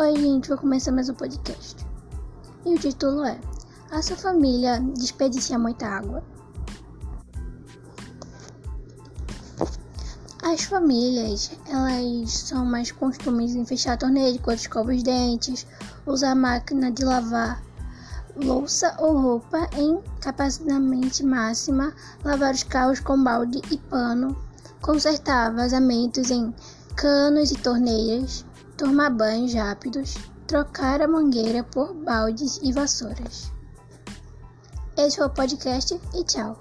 Oi, gente, vou começar mais um podcast. E o título é: A sua família desperdicia muita água? As famílias, elas são mais costumes em fechar a torneira quando escova os dentes, usar a máquina de lavar louça ou roupa em capacidade máxima, lavar os carros com balde e pano, consertar vazamentos em canos e torneiras, tomar banhos rápidos, trocar a mangueira por baldes e vassouras. Esse foi o podcast e tchau!